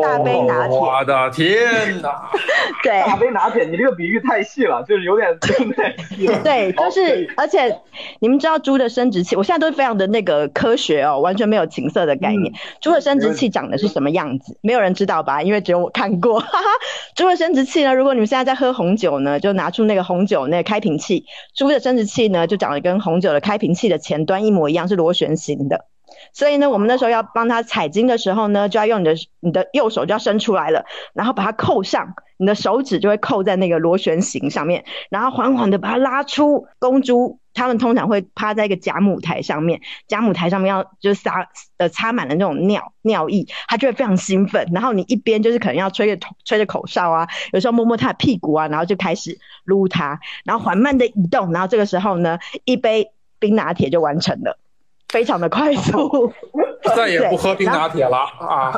大杯拿铁。我的天哪！对，大杯拿铁，你这个比喻太细了，就是有点太细了。对，就是，而且你们知道猪的生殖器，我现在都非常的那个科学哦，完全没有情色的概念。猪的生殖器长得是什么样子？没有人知道吧？因为只有我看过。哈哈，猪的生殖器呢？如果你们现在在喝红酒呢，就拿出那个红酒那个开瓶器，猪的生殖器呢就长得跟红酒的开瓶器的前端一模一样，是螺旋形的。所以呢，我们那时候要帮他采精的时候呢，就要用你的你的右手就要伸出来了，然后把它扣上，你的手指就会扣在那个螺旋形上面，然后缓缓的把它拉出。公猪它们通常会趴在一个假母台上面，假母台上面要就是撒呃插满了那种尿尿液，它就会非常兴奋。然后你一边就是可能要吹着吹着口哨啊，有时候摸摸它的屁股啊，然后就开始撸它，然后缓慢的移动，然后这个时候呢，一杯冰拿铁就完成了。非常的快速，再也不喝冰拿铁了啊！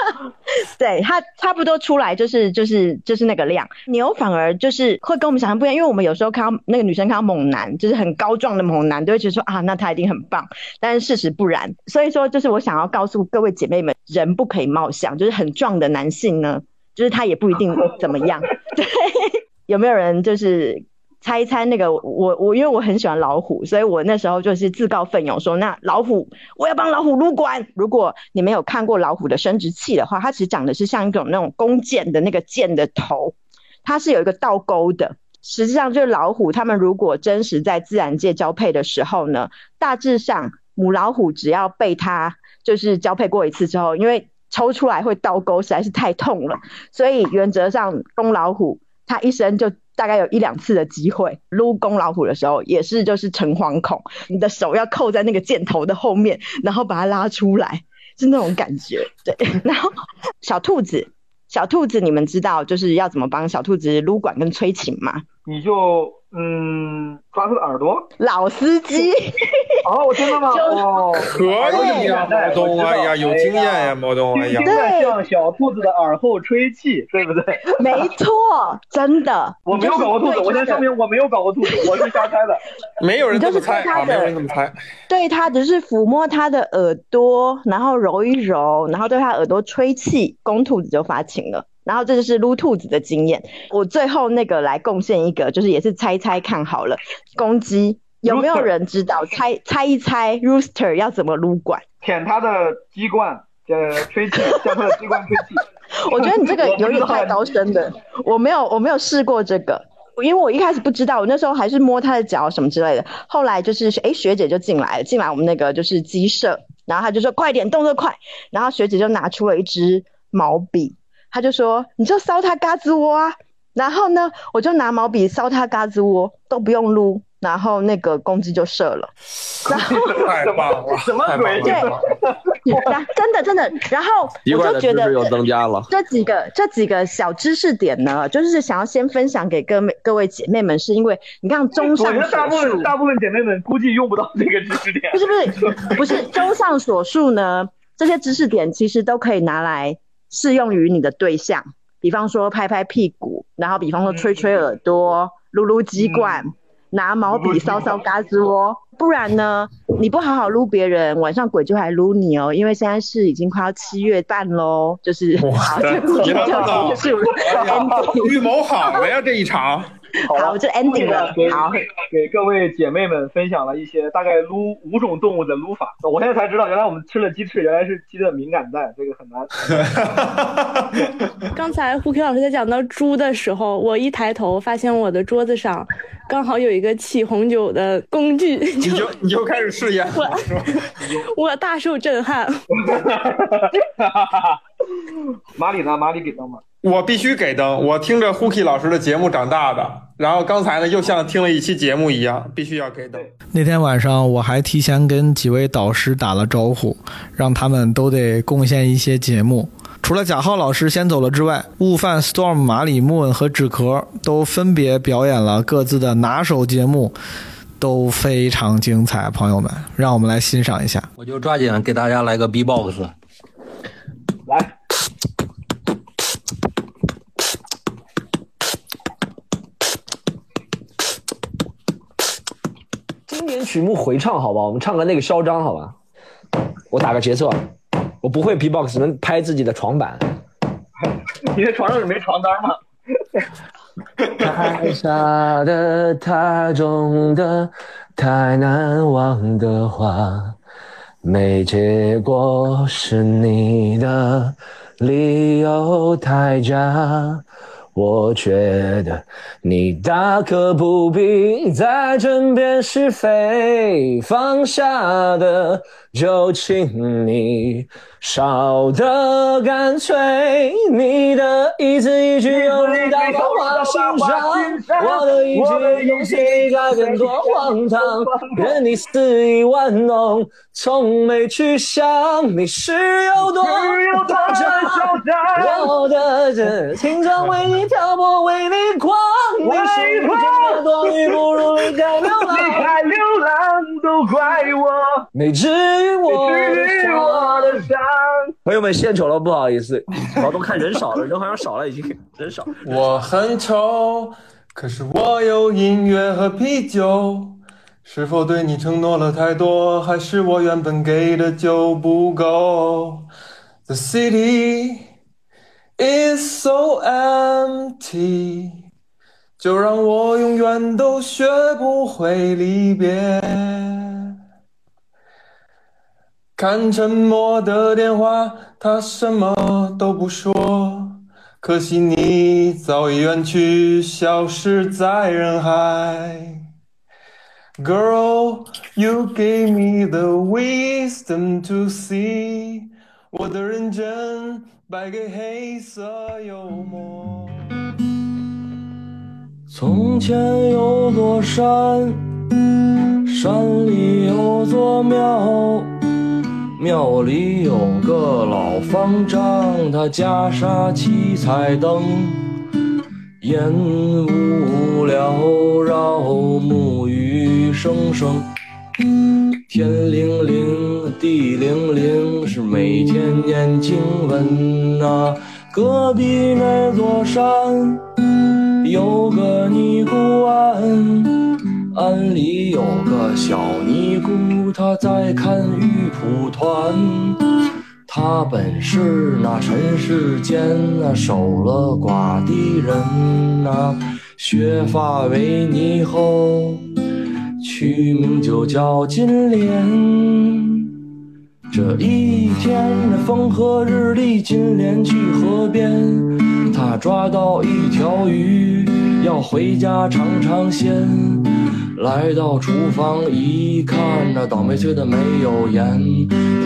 对它差不多出来就是就是就是那个量，牛反而就是会跟我们想象不一样，因为我们有时候看到那个女生看到猛男，就是很高壮的猛男，都会觉得说啊，那他一定很棒，但是事实不然。所以说，就是我想要告诉各位姐妹们，人不可以貌相，就是很壮的男性呢，就是他也不一定怎么样。对，有没有人就是？猜一猜那个我我因为我很喜欢老虎，所以我那时候就是自告奋勇说，那老虎我要帮老虎撸管。如果你没有看过老虎的生殖器的话，它其实长得是像一种那种弓箭的那个箭的头，它是有一个倒钩的。实际上就是老虎，它们如果真实在自然界交配的时候呢，大致上母老虎只要被它就是交配过一次之后，因为抽出来会倒钩实在是太痛了，所以原则上公老虎它一生就。大概有一两次的机会撸公老虎的时候，也是就是诚惶恐，你的手要扣在那个箭头的后面，然后把它拉出来，是那种感觉。对，然后小兔子，小兔子，你们知道就是要怎么帮小兔子撸管跟催情吗？你就嗯抓它的耳朵。老司机。哦，我真的吗？哦，可以呀，毛东，哎呀，有经验呀，毛东，哎呀。应该向小兔子的耳后吹气，对不对？没错，真的。我没有搞过兔子，我先声明我没有搞过兔子，我是瞎猜的。没有人这么猜啊，没有人这么猜。对他只是抚摸他的耳朵，然后揉一揉，然后对他耳朵吹气，公兔子就发情了。然后这就是撸兔子的经验。我最后那个来贡献一个，就是也是猜猜看好了，公鸡。有没有人知道？猜猜一猜 rooster 要怎么撸管？舔它的鸡冠，呃，吹气，向它的鸡冠吹气。我觉得你这个有点太高深的，我没有我没有试过这个，因为我一开始不知道，我那时候还是摸它的脚什么之类的。后来就是哎学姐就进来了，进来我们那个就是鸡舍，然后她就说快点动作快，然后学姐就拿出了一支毛笔，她就说你就搔它嘎吱窝啊，然后呢我就拿毛笔搔它嘎吱窝，都不用撸。然后那个公鸡就射了，然后太棒了，什么鬼？对，真的真的。然后我就觉得又增加了这几个这几个小知识点呢，就是想要先分享给各位各位姐妹们，是因为你看综上所述，大部分大部分姐妹们估计用不到这个知识点。不是不是不是，综上所述呢，这些知识点其实都可以拿来适用于你的对象，比方说拍拍屁股，然后比方说吹吹耳朵，撸撸鸡冠。嗯拿毛笔搔搔嘎吱窝，不然呢，你不好好撸别人，晚上鬼就来撸你哦。因为现在是已经快要七月半喽，就是哇，这故事就结束了。预谋好了呀，这一场。好，这 ending 了。好，给各位姐妹们分享了一些大概撸五种动物的撸法。我现在才知道，原来我们吃了鸡翅，原来是鸡的敏感带，这个很难。刚才胡 K 老师在讲到猪的时候，我一抬头发现我的桌子上刚好有一个起红酒的工具，你就你就开始试验，我我大受震撼。马里呢？马里给灯吗？我必须给灯。我听着 Huki 老师的节目长大的，然后刚才呢又像听了一期节目一样，必须要给灯。那天晚上我还提前跟几位导师打了招呼，让他们都得贡献一些节目。除了贾浩老师先走了之外，悟饭、Storm、马里、Moon 和纸壳都分别表演了各自的拿手节目，都非常精彩。朋友们，让我们来欣赏一下。我就抓紧给大家来个 B-box。经典曲目回唱，好吧，我们唱个那个嚣张，好吧。我打个节奏啊，我不会 B-box，能拍自己的床板。你的床上是没床单吗？太傻的，太重的，太难忘的话，没结果是你的理由太假。我觉得你大可不必在争辩是非，放下的。就请你少的干脆。你的一字一句有你打到我心上，我的一句用心改变多荒唐，任你肆意玩弄，从没去想你是有多嚣张。我的这青春为你漂泊，为你狂，你是不见多余，不如离开流浪。都怪我，没治愈我治愈我的伤。朋友们献丑了，不好意思，我都看人少了，人好像少了，已经 人少。我很丑，可是我有音乐和啤酒。是否对你承诺了太多，还是我原本给的就不够？The city is so empty，就让我永远都学不会离别。看沉默的电话，他什么都不说。可惜你早已远去，消失在人海。Girl, you gave me the wisdom to see，我的认真败给黑色幽默。从前有座山，山里有座庙，庙里有个老方丈，他袈裟七彩灯，烟雾缭绕，木鱼声声。天灵灵，地灵灵，是每天念经文呐、隔壁那座山有个尼姑庵，庵里有个小尼姑，她在看玉蒲团。她本是那尘世间那守了寡的人呐、削发为尼后，取名就叫金莲。这一天，那风和日丽，金莲去河边，他抓到一条鱼，要回家尝尝鲜。来到厨房一看，那倒霉催的没有盐，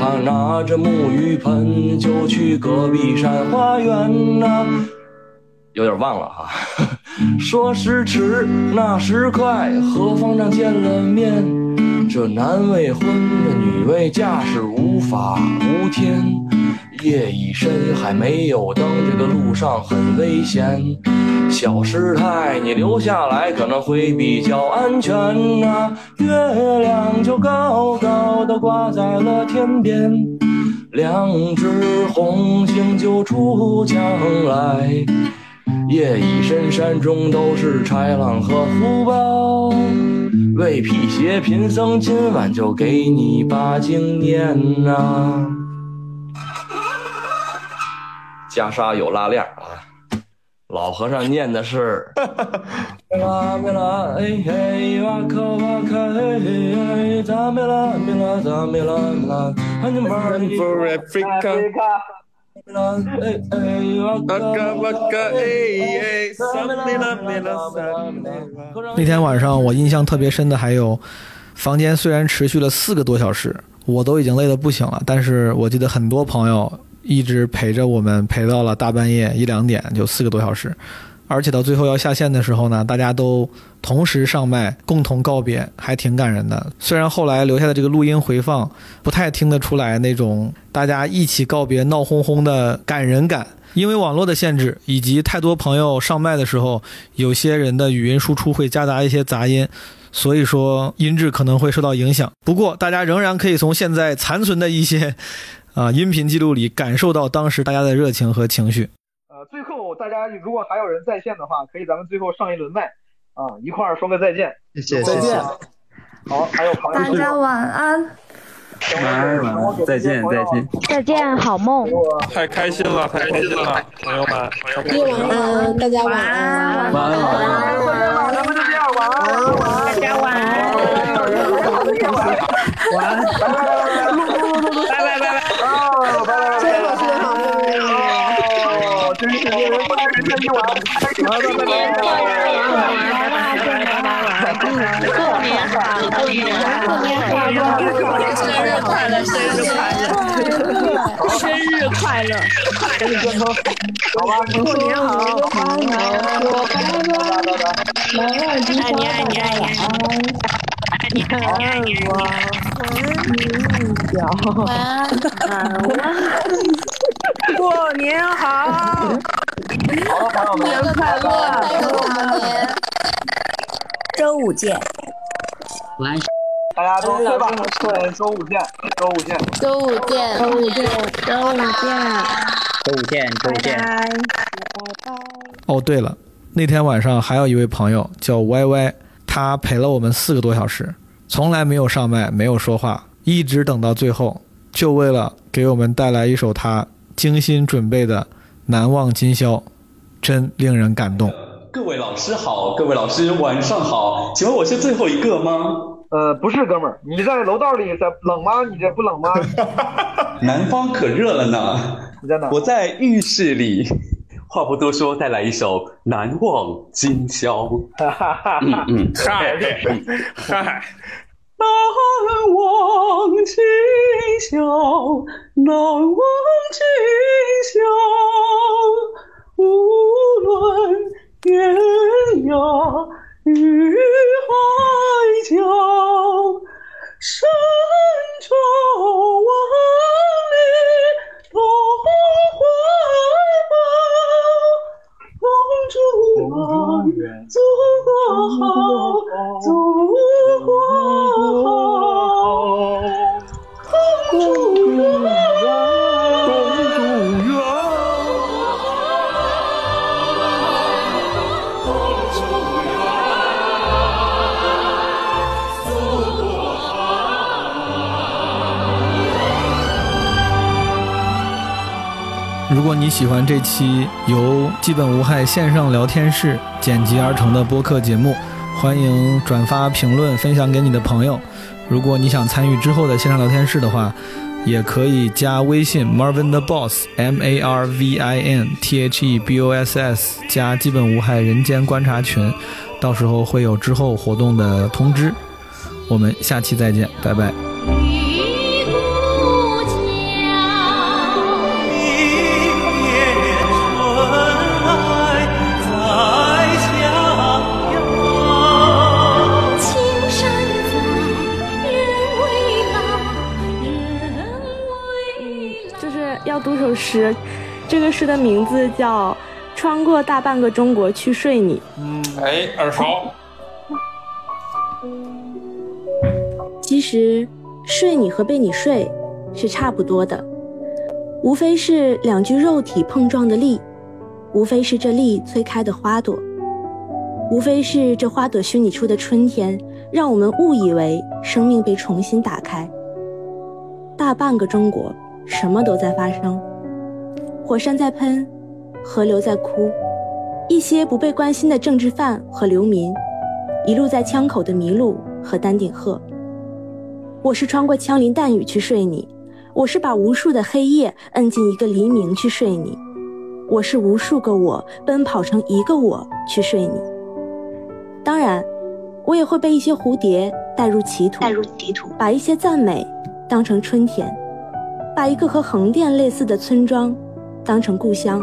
他拿着木鱼盆就去隔壁山花园呐、有点忘了哈。说时迟，那时快，和方丈见了面。这男未婚，这女未嫁，是无法无天。夜已深，还没有灯，这个路上很危险。小师太，你留下来可能会比较安全呐、月亮就高高的挂在了天边，两只红星就出墙来。夜已深，山中都是豺狼和虎豹。为辟邪，贫僧今晚就给你把经念呐、袈裟有拉链啊，老和尚念的是。那天晚上我印象特别深的还有，房间虽然持续了四个多小时，我都已经累得不行了，但是我记得很多朋友一直陪着我们，陪到了大半夜一两点，就四个多小时。而且到最后要下线的时候呢，大家都同时上麦，共同告别，还挺感人的。虽然后来留下的这个录音回放不太听得出来那种大家一起告别闹哄哄的感人感，因为网络的限制以及太多朋友上麦的时候，有些人的语音输出会夹杂一些杂音。所以说音质可能会受到影响，不过大家仍然可以从现在残存的一些啊音频记录里感受到当时大家的热情和情绪。呃，最后大家如果还有人在线的话，可以咱们最后上一轮麦啊，一块儿说个再见。谢谢再见。好，还有朋友大家晚安。晚安晚安，再见再见。再见，好梦。太开心了，太开心了，朋友们。晚安，大家晚安。晚安晚安。咱们就这样，晚安，晚安，大家晚安。晚安，拜拜拜拜，录录录录录，拜拜拜拜，哦，拜拜拜拜，真好，真好，哦，真是令人不能人太一晚，拜拜拜拜拜拜拜过年好，过年好，过年好，生日快乐，生日快乐，生日快乐，身体健康，好吧，过年好，过年好，拜拜拜拜，爱你爱你爱你爱你。你看，你看，你看，晚安，过年好，好了，朋友们，年快乐，过年，周五见，晚安。大家都睡吧，对，周五见，周五见，周五见，周五见，周五见，周五见，周五见。哦，对了，那天晚上还有一位朋友叫 Y Y，他陪了我们四个多小时，从来没有上麦，没有说话，一直等到最后，就为了给我们带来一首他精心准备的《难忘今宵》，真令人感动。各位老师好，各位老师晚上好，请问我是最后一个吗？呃，不是，哥们儿，你在楼道里在冷吗？你这不冷吗？南方可热了呢。你在哪？我在浴室里。话不多说，带来一首《难忘今宵》。嗯嗯，嗨嗨，难忘今宵，难忘今宵，无论天涯与海角，山川万里同怀抱，公主啊，祖国好，祖国好，公主远，如果你喜欢这期由基本无害线上聊天室剪辑而成的播客节目，欢迎转发、评论、分享给你的朋友。如果你想参与之后的线上聊天室的话，也可以加微信 Marvin the Boss M A R V I N T H E B O S S 加基本无害人间观察群，到时候会有之后活动的通知。我们下期再见，拜拜。诗，这个诗的名字叫《穿过大半个中国去睡你》。嗯，哎，耳熟。其实，睡你和被你睡是差不多的，无非是两具肉体碰撞的力，无非是这力催开的花朵，无非是这花朵虚拟出的春天，让我们误以为生命被重新打开。大半个中国，什么都在发生，火山在喷，河流在哭，一些不被关心的政治犯和流民，一路在枪口的麋鹿和丹顶鹤。我是穿过枪林弹雨去睡你，我是把无数的黑夜摁进一个黎明去睡你，我是无数个我奔跑成一个我去睡你。当然，我也会被一些蝴蝶带入歧途，带入歧途，把一些赞美当成春天，把一个和横店类似的村庄当成故乡，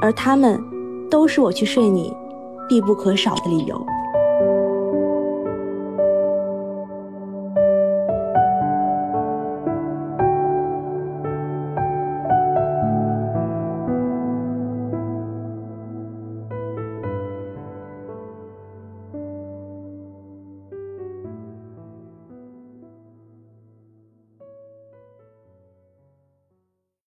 而他们都是我去睡你必不可少的理由。